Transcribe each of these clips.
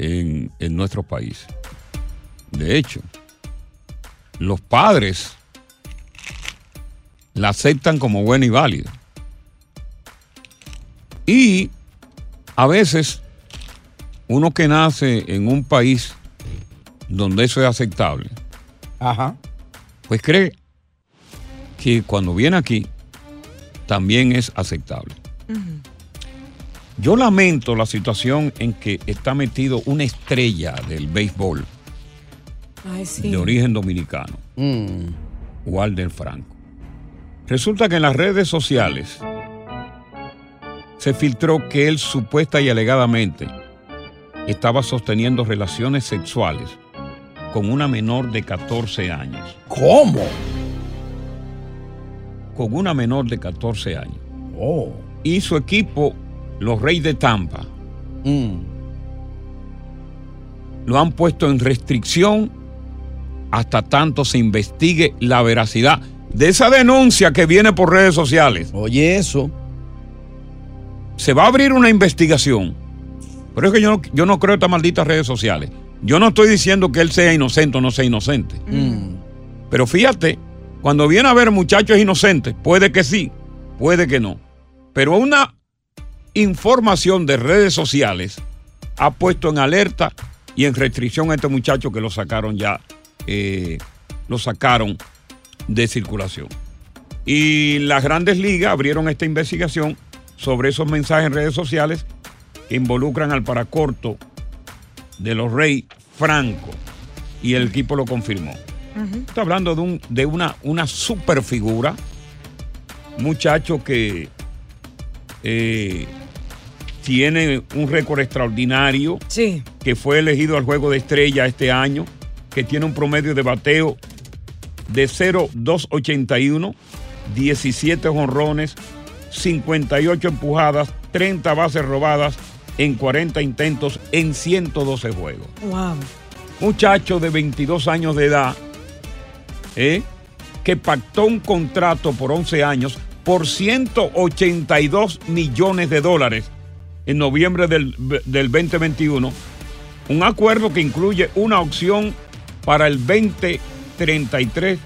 en, en nuestro país. De hecho, los padres la aceptan como buena y válida. Y a veces uno que nace en un país donde eso es aceptable, Ajá. pues cree que cuando viene aquí también es aceptable. Yo lamento la situación en que está metido una estrella del béisbol Ay, sí. de origen dominicano, Walder Franco. Resulta que en las redes sociales se filtró que él supuesta y alegadamente estaba sosteniendo relaciones sexuales con una menor de 14 años. ¿Cómo? Con una menor de 14 años. Oh. Y su equipo, los Reyes de Tampa, Mm. lo han puesto en restricción hasta tanto se investigue la veracidad de esa denuncia que viene por redes sociales. Oye, eso. Se va a abrir una investigación. Pero es que yo no, yo no creo estas malditas redes sociales. Yo no estoy diciendo que él sea inocente o no sea inocente. Mm. Pero fíjate, cuando viene a ver muchachos inocentes, puede que sí, puede que no. Pero una información de redes sociales ha puesto en alerta y en restricción a este muchacho que lo sacaron ya, eh, lo sacaron de circulación. Y las grandes ligas abrieron esta investigación sobre esos mensajes en redes sociales que involucran al paracorto de los Rey Franco. Y el equipo lo confirmó. Está hablando de, un, de una, una super figura, muchacho que eh, tiene un récord extraordinario, Sí. que fue elegido al juego de estrella este año, que tiene un promedio de bateo de 0-281, 17 jonrones, 58 empujadas, 30 bases robadas en 40 intentos en 112 juegos. Wow. Muchacho de 22 años de edad, ¿eh? que pactó un contrato por 11 años por 182 millones de dólares en noviembre del, del 2021. Un acuerdo que incluye una opción para el 2033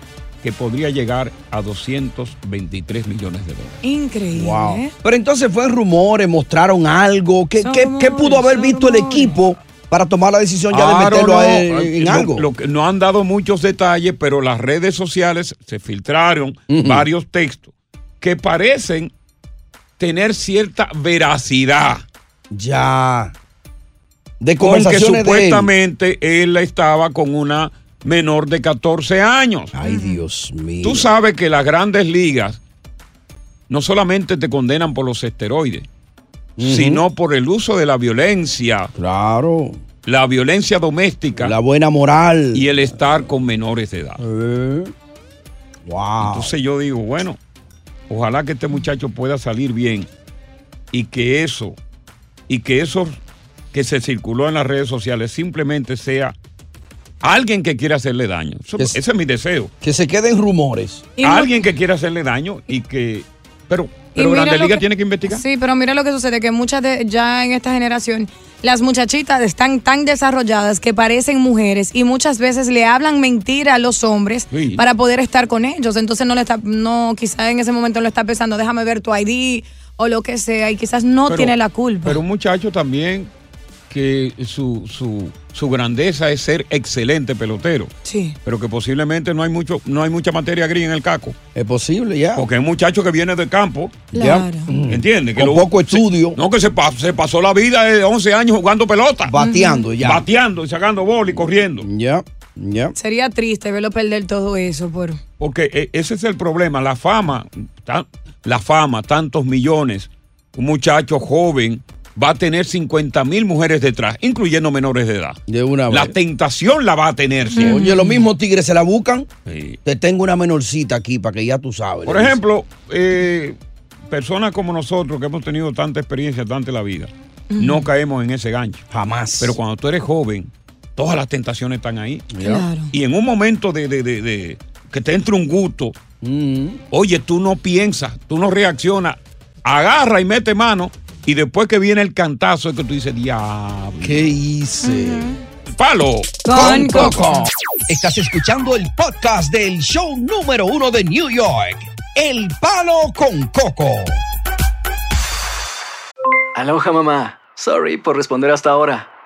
que podría llegar a 223 millones de dólares. Increíble. Wow. ¿eh? Pero entonces fue rumores, mostraron algo. ¿Qué, qué- qué pudo haber rumores, visto el equipo para tomar la decisión ya de meterlo a no, él en lo- algo? lo que- no han dado muchos detalles, pero las redes sociales se filtraron varios textos que parecen tener cierta veracidad. Ya. De Con que conversaciones de él. supuestamente él. estaba con una menor de 14 años. Ay, Dios mío. Tú sabes que las grandes ligas no solamente te condenan por los esteroides, sino por el uso de la violencia. Claro. La violencia doméstica. La buena moral. Y el estar con menores de edad. Eh. Wow. Entonces yo digo, bueno, ojalá que este muchacho pueda salir bien y que eso, y que eso que se circuló en las redes sociales simplemente sea alguien que quiera hacerle daño. Eso- Es- ese es mi deseo. Que se queden rumores. Y no- alguien que quiera hacerle daño y que... Pero, pero Grande Liga que- tiene que investigar. Sí, pero mira lo que sucede, que muchas de, ya en esta generación, las muchachitas están tan desarrolladas que parecen mujeres y muchas veces le hablan mentira a los hombres Sí. para poder estar con ellos. Entonces no le está, no, quizás en ese momento lo está pensando, déjame ver tu ID o lo que sea, y quizás no Pero- tiene la culpa. Pero un muchacho también que su, su, su grandeza es ser excelente pelotero. Sí. Pero que posiblemente no hay mucho, no hay mucha materia gris en el caco. Es posible, ya. Porque es un muchacho que viene del campo. Claro. ¿Entiendes? Con poco estudio. no, que se, pa- se pasó la vida de 11 años jugando pelota. Bateando ya. Bateando y sacando bola y corriendo. Ya, Sería triste verlo perder todo eso por... Porque e- ese es el problema. La fama, la fama, tantos millones. Un muchacho joven va a tener 50 mil mujeres detrás, incluyendo menores de edad. De una La vez. tentación la va a tener. Oye, los mismos tigres se la buscan. Sí. Te tengo una menorcita aquí para que ya tú sabes. Por ejemplo, eh, personas como nosotros que hemos tenido tanta experiencia, tanta la vida, no caemos en ese gancho. Jamás. Pero cuando tú eres joven, todas las tentaciones están ahí. Claro. Y en un momento de, de- de- de- que te entre un gusto, Mm. oye, tú no piensas, tú no reaccionas, agarra y mete mano, y después que viene el cantazo es que tú dices, diablo. ¿Qué hice? Palo. Con Coco. Estás escuchando el podcast del show número uno de New York, El Palo con Coco. Aloha mamá. Sorry por responder hasta ahora.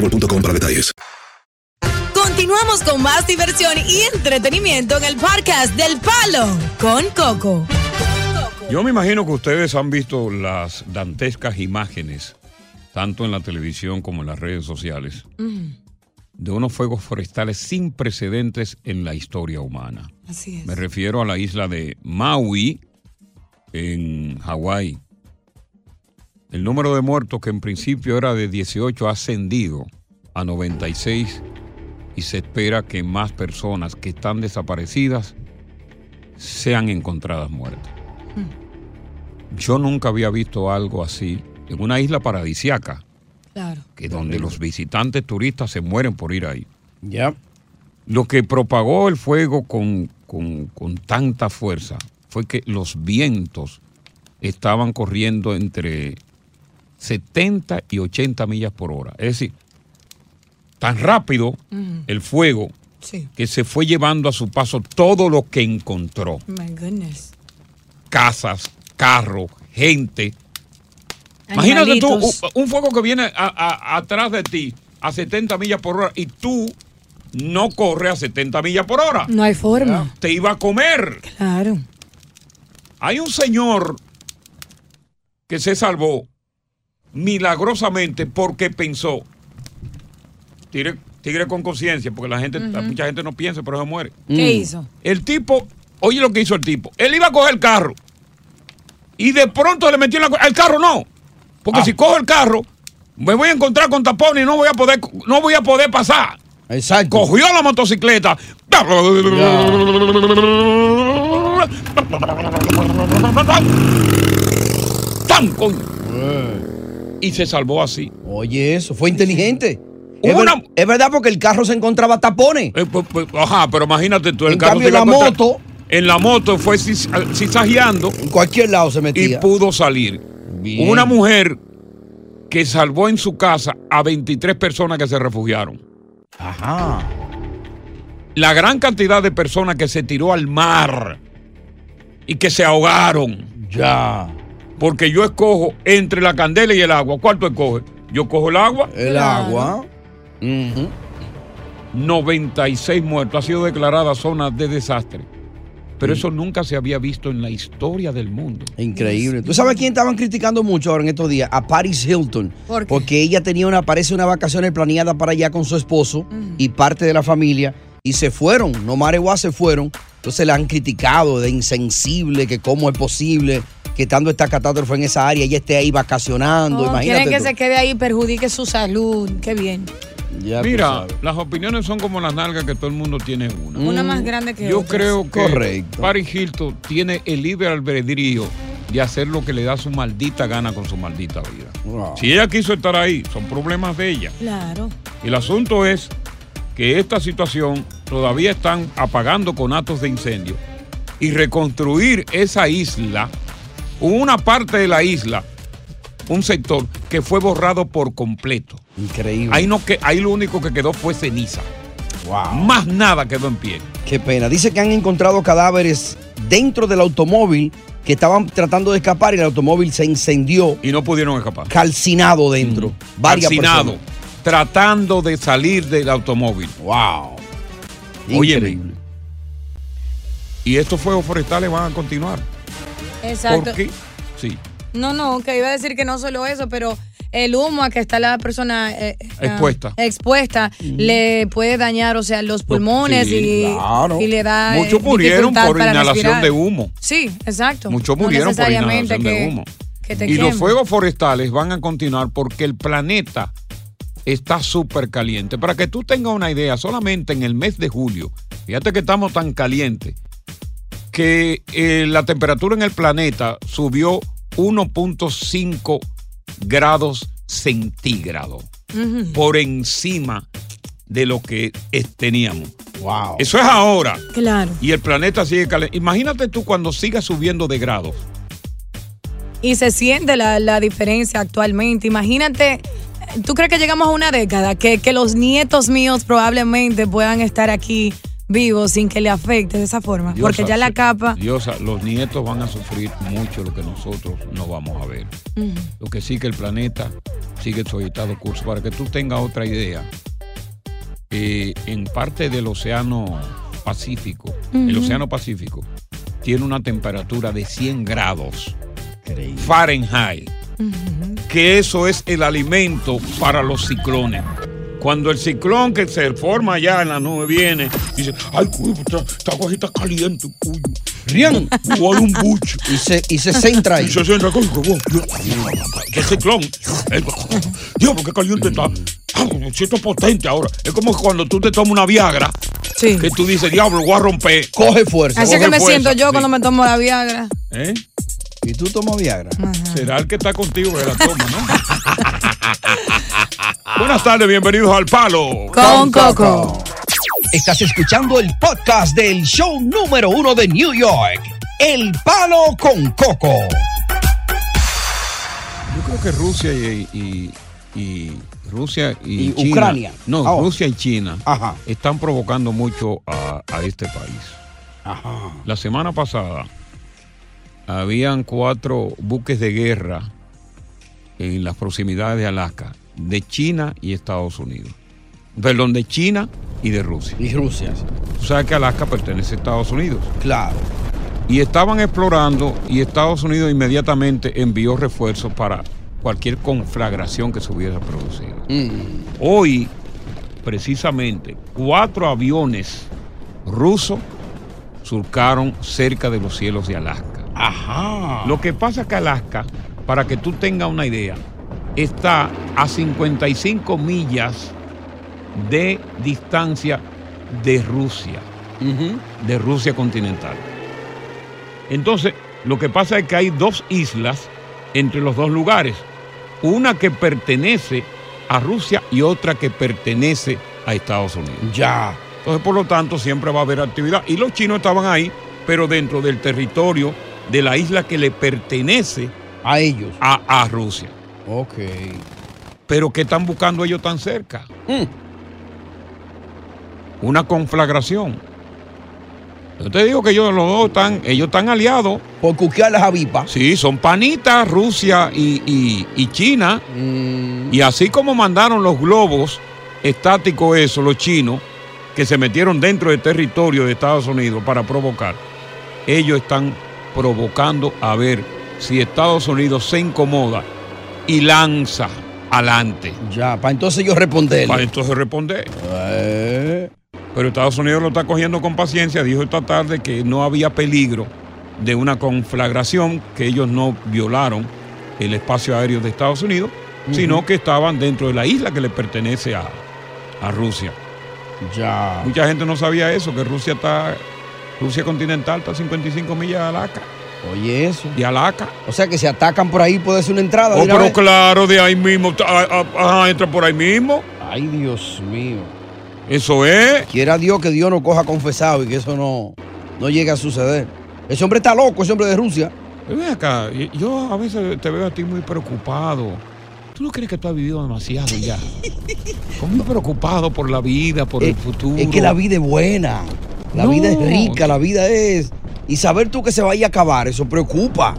boostmobile.com para detalles. Continuamos con más diversión y entretenimiento en el podcast del Palo con Coco. Yo me imagino que ustedes han visto las dantescas imágenes, tanto en la televisión como en las redes sociales, de unos fuegos forestales sin precedentes en la historia humana. Así es. Me refiero a la isla de Maui, en Hawái. El número de muertos, que en principio era de 18, ha ascendido a 96 y se espera que más personas que están desaparecidas sean encontradas muertas. Yo nunca había visto algo así en una isla paradisiaca, Claro. que donde los visitantes turistas se mueren por ir ahí. Ya. Lo que propagó el fuego con, con- con tanta fuerza fue que los vientos estaban corriendo entre 70 y 80 millas por hora. Es decir, tan rápido el fuego Sí. que se fue llevando a su paso todo lo que encontró. My goodness. Casas, carros, gente. Imagínate tú un, fuego que viene a- a- atrás de ti a 70 millas por hora y tú no corres a 70 millas por hora. No hay forma. Te iba a comer. Claro. Hay un señor que se salvó milagrosamente porque pensó, tigre, tigre con conciencia, porque la gente, mucha gente no piensa, pero se muere. ¿Qué hizo? El tipo, oye lo que hizo el tipo, él iba a coger el carro y de pronto le metió en la... El carro no, porque si cojo el carro, Me voy a encontrar con tapones y no voy a poder, no voy a poder pasar. Exacto. Cogió la motocicleta. ¡Tan, coño! Y se salvó así. Oye, eso fue inteligente. Es, Una- ver- es verdad porque el carro se encontraba tapones. Eh, pues, pues, ajá, pero imagínate tú, el En carro cambio, la encontrar- moto- En la moto fue cizajeando. En cualquier lado se Y metía. pudo salir. Bien. Una mujer que salvó en su casa a 23 personas que se refugiaron. Ajá. La gran cantidad de personas que se tiró al mar y que se ahogaron. Ya. Porque yo escojo entre la candela y el agua. ¿Cuál tú escoges? Yo cojo el agua. El agua. 96 muertos. Ha sido declarada zona de desastre. Pero eso nunca se había visto en la historia del mundo. Increíble. ¿Tú sabes a quién estaban criticando mucho ahora en estos días? A Paris Hilton. ¿Por qué? Porque ella tenía una, parece unas vacaciones planeadas para allá con su esposo y parte de la familia. Y se fueron, no Mareguá se fueron. Entonces la han criticado de insensible, que cómo es posible que estando esta catástrofe en esa área ella esté ahí vacacionando. Oh, Imagínate. quieren que tú. se quede ahí y perjudique su salud. Qué bien. Ya Mira, las opiniones son como las nalgas que todo el mundo tiene una. Una más grande que Yo otra. creo que Correcto. Paris Hilton tiene el libre albedrío de hacer lo que le da su maldita gana con su maldita vida. Wow. Si ella quiso estar ahí, son problemas de ella. Claro. El asunto es que esta situación todavía están apagando conatos de incendio y reconstruir esa isla, una parte de la isla, un sector que fue borrado por completo. Increíble. Ahí, no que, ahí lo único que quedó fue ceniza. Wow. Más nada quedó en pie. Qué pena. Dice que han encontrado cadáveres dentro del automóvil que estaban tratando de escapar y el automóvil se incendió. Y no pudieron escapar. Calcinado dentro. Varias Calcinado, personas. tratando de salir del automóvil. Wow. Óyeme. Increíble. Y estos fuegos forestales van a continuar. Exacto. ¿Por qué? Sí. No, no, que iba a decir que no solo eso, pero el humo a que está la persona eh, eh, Expuesta. expuesta le puede dañar, o sea, los pulmones Sí, y, claro. y le da eh, Muchos murieron por inhalación respirar. de humo. Sí, exacto. Muchos No murieron por necesariamente inhalación que- de humo. que te Y los fuegos forestales van a continuar porque el planeta está súper caliente. Para que tú tengas una idea, solamente en el mes de julio, fíjate que estamos tan calientes, que eh, la temperatura en el planeta subió 1.5 grados centígrados por encima de lo que teníamos. Wow. Eso es ahora. Claro. Y el planeta sigue caliente. Imagínate tú cuando siga subiendo de grados. Y se siente la, la diferencia actualmente. Imagínate, ¿tú crees que llegamos a una década? Que, que los nietos míos probablemente puedan estar aquí vivos sin que le afecte de esa forma. Porque ya la capa... Diosa, los nietos van a sufrir mucho lo que nosotros no vamos a ver. Lo que sí que el planeta sigue su agitado curso. Para que tú tengas otra idea, eh, en parte del océano Pacífico, el océano Pacífico tiene una temperatura de 100 grados Fahrenheit, que eso es el alimento para los ciclones. Cuando el ciclón que se forma allá en la nube viene, dice, ay, cuyo, esta, esta agua está caliente, cuyo. Rian. Igual un buche. Y se, y se centra ahí. Y se centra, coño, que bueno, Dios, qué ciclón. El- Dios, qué caliente está. Ah, me siento potente ahora. Es como cuando tú te tomas una Viagra, que tú dices, diablo, voy a romper. Coge fuerza. Así Coge que me fuerza. siento yo Sí. cuando me tomo la Viagra. ¿Eh? ¿Y tú tomas Viagra? Será el que está contigo que la toma, ¿no? Buenas tardes, bienvenidos al Palo. Con Coco. Estás escuchando el podcast del show número uno de New York, El Palo con Coco. Yo creo que Rusia y, y- y- Rusia y, Y China, Ucrania. No, Ah, Rusia y China están provocando mucho a, a este país. La semana pasada habían cuatro buques de guerra en las proximidades de Alaska, de China y Estados Unidos. Perdón, de China y de Rusia. Y Rusia. Tú sabes que Alaska pertenece a Estados Unidos. Claro. Y estaban explorando y Estados Unidos inmediatamente envió refuerzos para cualquier conflagración que se hubiera producido. Hoy, precisamente, cuatro aviones rusos surcaron cerca de los cielos de Alaska. Ajá. Lo que pasa es que Alaska, para que tú tengas una idea, está a 55 millas de distancia de Rusia, de Rusia continental. Entonces, lo que pasa es que hay dos islas entre los dos lugares, una que pertenece a Rusia y otra que pertenece a Estados Unidos. Ya. Entonces, por lo tanto, siempre va a haber actividad. Y los chinos estaban ahí, pero dentro del territorio de la isla que le pertenece a ellos, a, a Rusia. Ok. Pero ¿qué están buscando ellos tan cerca? Una conflagración. Yo te digo que ellos los dos están, ellos están aliados. Por cuquear las avispas. Sí, son panitas, Rusia y, y- y China. Y así como mandaron los globos estáticos, eso, los chinos, que se metieron dentro del territorio de Estados Unidos para provocar, ellos están provocando a ver si Estados Unidos se incomoda y lanza adelante. Ya, para entonces yo responder. Para entonces responder. Eh. Pero Estados Unidos lo está cogiendo con paciencia. Dijo esta tarde que no había peligro de una conflagración, que ellos no violaron el espacio aéreo de Estados Unidos, sino que estaban dentro de la isla que le pertenece a, a Rusia. Ya. Mucha gente no sabía eso, que Rusia está, Rusia continental está a 55 millas de Alaska. Oye, eso. De Alaska. O sea que si atacan por ahí puede ser una entrada. Oh, pero claro, de ahí mismo, ajá, entra por ahí mismo. Ay, Dios mío. Eso es. Quiera Dios que Dios nos coja confesado y que eso no, no llegue a suceder. Ese hombre está loco, ese hombre de Rusia. Ven acá, y- yo a veces te veo a ti muy preocupado. ¿Tú no crees que tú has vivido demasiado ya? Muy preocupado por la vida, por el futuro. Es que la vida es buena. La No. vida es rica, la vida es. Y saber tú que se vaya a acabar, eso preocupa.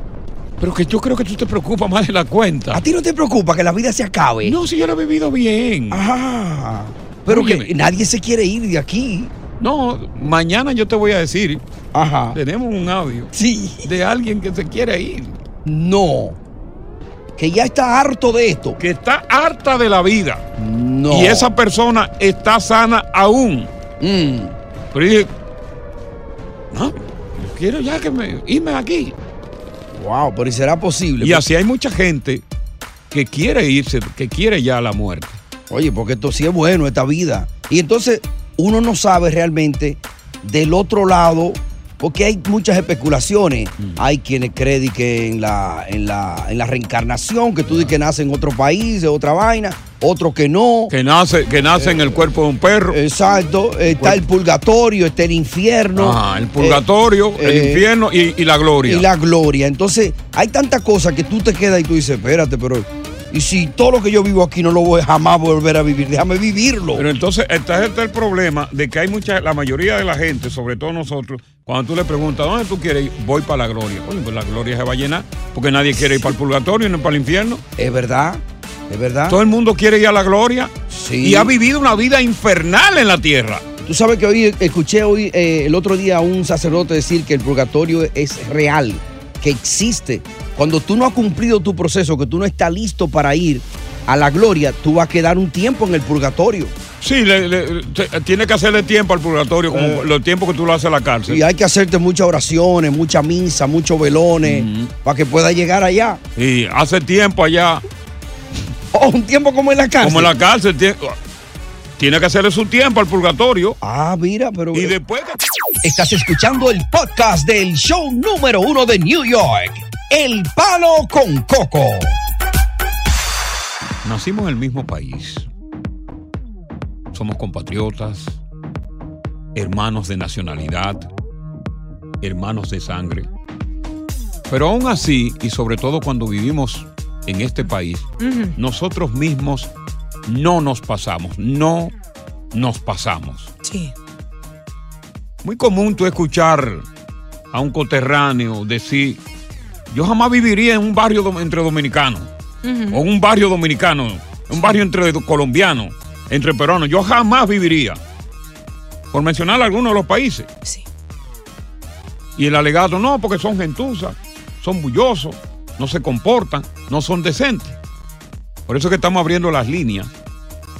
Pero que yo creo que tú te preocupas más de la cuenta. ¿A ti no te preocupa que la vida se acabe? No, si yo la he vivido bien. Ajá. Pero que nadie se quiere ir de aquí. No, mañana yo te voy a decir. Ajá. Tenemos un audio. Sí. De alguien que se quiere ir. No. Que ya está harto de esto. Que está harta de la vida. No. Y esa persona está sana aún. Mm. Pero dije, no, quiero ya que me irme aquí. Wow, pero ¿y será posible? Y así hay mucha gente que quiere irse, que quiere ya la muerte. Oye, porque esto sí es bueno, esta vida. Y entonces uno no sabe realmente del otro lado, porque hay muchas especulaciones. Mm. Hay quienes creen que en la, en, la, en la reencarnación, que tú dices que nace en otro país, de otra vaina, otro que no. Que nace, que nace en el cuerpo de un perro. Exacto. Está el purgatorio, está el infierno. Ajá, el purgatorio, Eh, el eh, infierno y, y la gloria. Y la gloria. Entonces, hay tantas cosas que tú te quedas y tú dices, espérate, pero. Y si todo lo que yo vivo aquí no lo voy jamás volver a vivir, déjame vivirlo. Pero entonces está el problema de que hay mucha, la mayoría de la gente, sobre todo nosotros, cuando tú le preguntas, ¿dónde tú quieres ir? Voy para la gloria. Oye, pues la gloria se va a llenar, porque nadie quiere ir para el purgatorio ni para el infierno. Es verdad, es verdad. Todo el mundo quiere ir a la gloria Sí. y ha vivido una vida infernal en la tierra. Tú sabes que hoy escuché hoy eh, el otro día a un sacerdote decir que el purgatorio es real, que existe. Cuando tú no has cumplido tu proceso, que tú no estás listo para ir a la gloria, tú vas a quedar un tiempo en el purgatorio. Sí, le- le- te- tiene que hacerle tiempo al purgatorio, como Eh. los tiempos que tú lo haces en la cárcel. Y hay que hacerte muchas oraciones, mucha misa, muchos velones, para que puedas llegar allá. Y hace tiempo allá, Oh, un tiempo como en la cárcel. como en la cárcel, tie- tiene que hacerle su tiempo al purgatorio. Ah, mira, pero. Y después Estás escuchando el podcast del show número uno de New York, El Palo con Coco. Nacimos en el mismo país. Somos compatriotas, hermanos de nacionalidad, hermanos de sangre. Pero aún así, y sobre todo cuando vivimos en este país, nosotros mismos no nos pasamos, no nos pasamos. Sí. Muy común tú escuchar a un coterráneo decir, yo jamás viviría en un barrio entre dominicanos, o en un barrio dominicano, un barrio entre colombianos, entre peruanos, yo jamás viviría. Por mencionar algunos de los países. Sí. Y el alegato, no, porque son gentuzas, son bullosos, no se comportan, no son decentes. Por eso es que estamos abriendo las líneas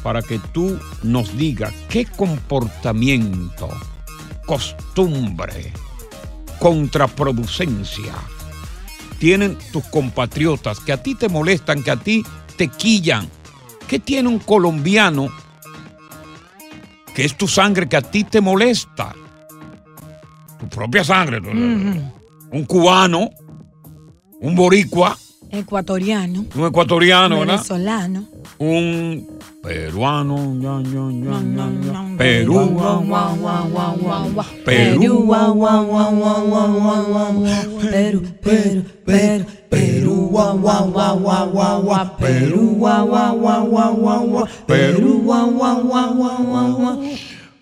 para que tú nos digas qué comportamiento, costumbre, contraproducencia tienen tus compatriotas que a ti te molestan, que a ti te quillan. ¿Qué tiene un colombiano que es tu sangre que a ti te molesta? Tu propia sangre. Un cubano, un boricua, Ecuatoriano. un ecuatoriano, ¿verdad? Venezolano. Un peruano, ña, ña, ña. Perú, Perú. Perú, Perú, Perú, Perú, guau, guau, guau, guau, guau, guau. Perú, guau, guau, guau, guau, guau, guau. Perú, guau, guau, guau, guau, guau, guau.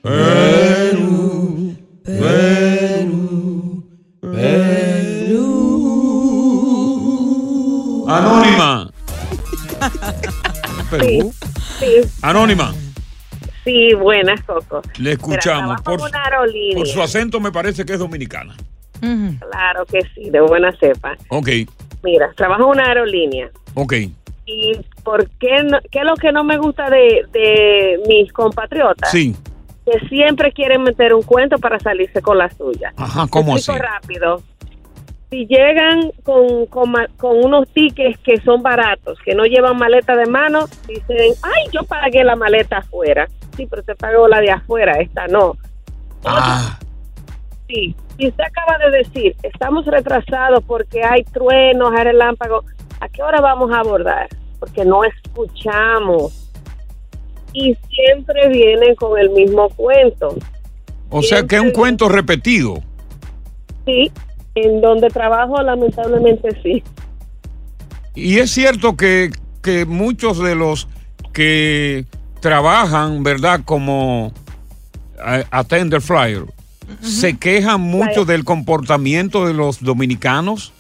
Perú, Anónima. Perú. Sí, Anónima, sí, buenas, Coco. le escuchamos. Por, en una aerolínea. por su acento me parece que es dominicana. Claro que sí, de buena cepa. Ok, Mira, trabajo en una aerolínea. ok. ¿Y por qué, no- qué es lo que no me gusta de, de mis compatriotas? Sí. Que siempre quieren meter un cuento para salirse con la suya. Ajá, ¿cómo así? rápido. Si llegan con, con, unos tickets que son baratos, que no llevan maleta de mano, dicen, ay, yo pagué la maleta afuera. Sí, pero te pagó la de afuera, esta no. Ah, Sí, si usted acaba de decir, estamos retrasados porque hay truenos, hay relámpagos, ¿a qué hora vamos a abordar? Porque no escuchamos. Y siempre vienen con el mismo cuento. o sea que es un cuento repetido. Sí, en donde trabajo lamentablemente sí. Y es cierto que, que muchos de los que trabajan, ¿verdad? Como eh, attender flyer, se quejan mucho Flyer. del comportamiento de los dominicanos.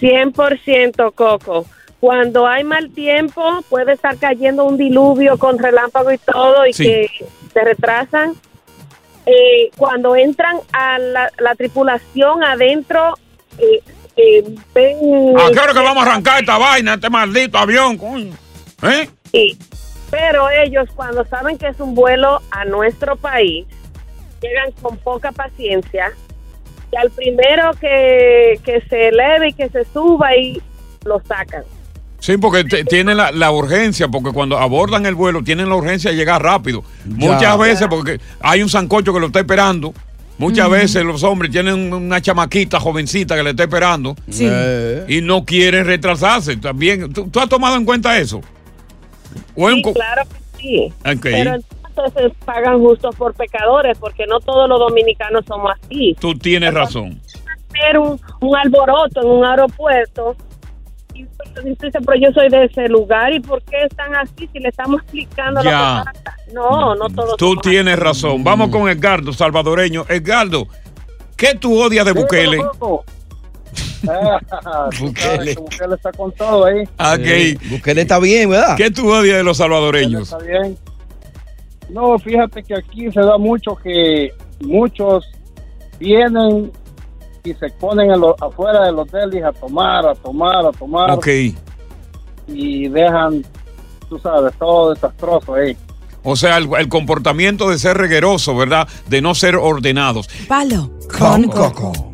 100% Coco. Cuando hay mal tiempo, puede estar cayendo un diluvio con relámpago y todo y Sí. que se retrasan. Eh, cuando entran a la, la tripulación adentro, eh, eh, ven... ¿A qué hora que vamos a arrancar esta vaina, este maldito avión? coño? ¿Eh? Sí. Pero ellos, cuando saben que es un vuelo a nuestro país, llegan con poca paciencia y al primero que, que se eleve y que se suba y lo sacan. Sí, porque te- tienen la, la urgencia, porque cuando abordan el vuelo tienen la urgencia de llegar rápido. Muchas veces, porque hay un sancocho que lo está esperando. Muchas veces los hombres tienen una chamaquita jovencita que le está esperando Sí. Eh. y no quieren retrasarse. También, ¿tú, tú has tomado en cuenta eso? O Sí, claro que sí. Pero entonces pagan justos por pecadores, porque no todos los dominicanos somos así. Tú tienes razón. Hacer un, un alboroto en un aeropuerto. Dice, pero yo soy de ese lugar, ¿y por qué están así si le estamos explicando Ya. lo que pasa? No, no todos Tú tienes razón. Vamos con Edgardo, salvadoreño. Edgardo, ¿qué tú odias de Bukele? Bukele. Bukele está con todo ahí. Ok. Bukele está bien, ¿verdad? ¿Qué tú odias de los salvadoreños? Está bien. No, fíjate que aquí se da mucho que muchos vienen y se ponen en lo- afuera del hotel a tomar, a tomar, a tomar. Ok. Y dejan, tú sabes, todo desastroso ahí. O sea, el, el comportamiento de ser regueroso, ¿verdad? De no ser ordenados. Palo con coco.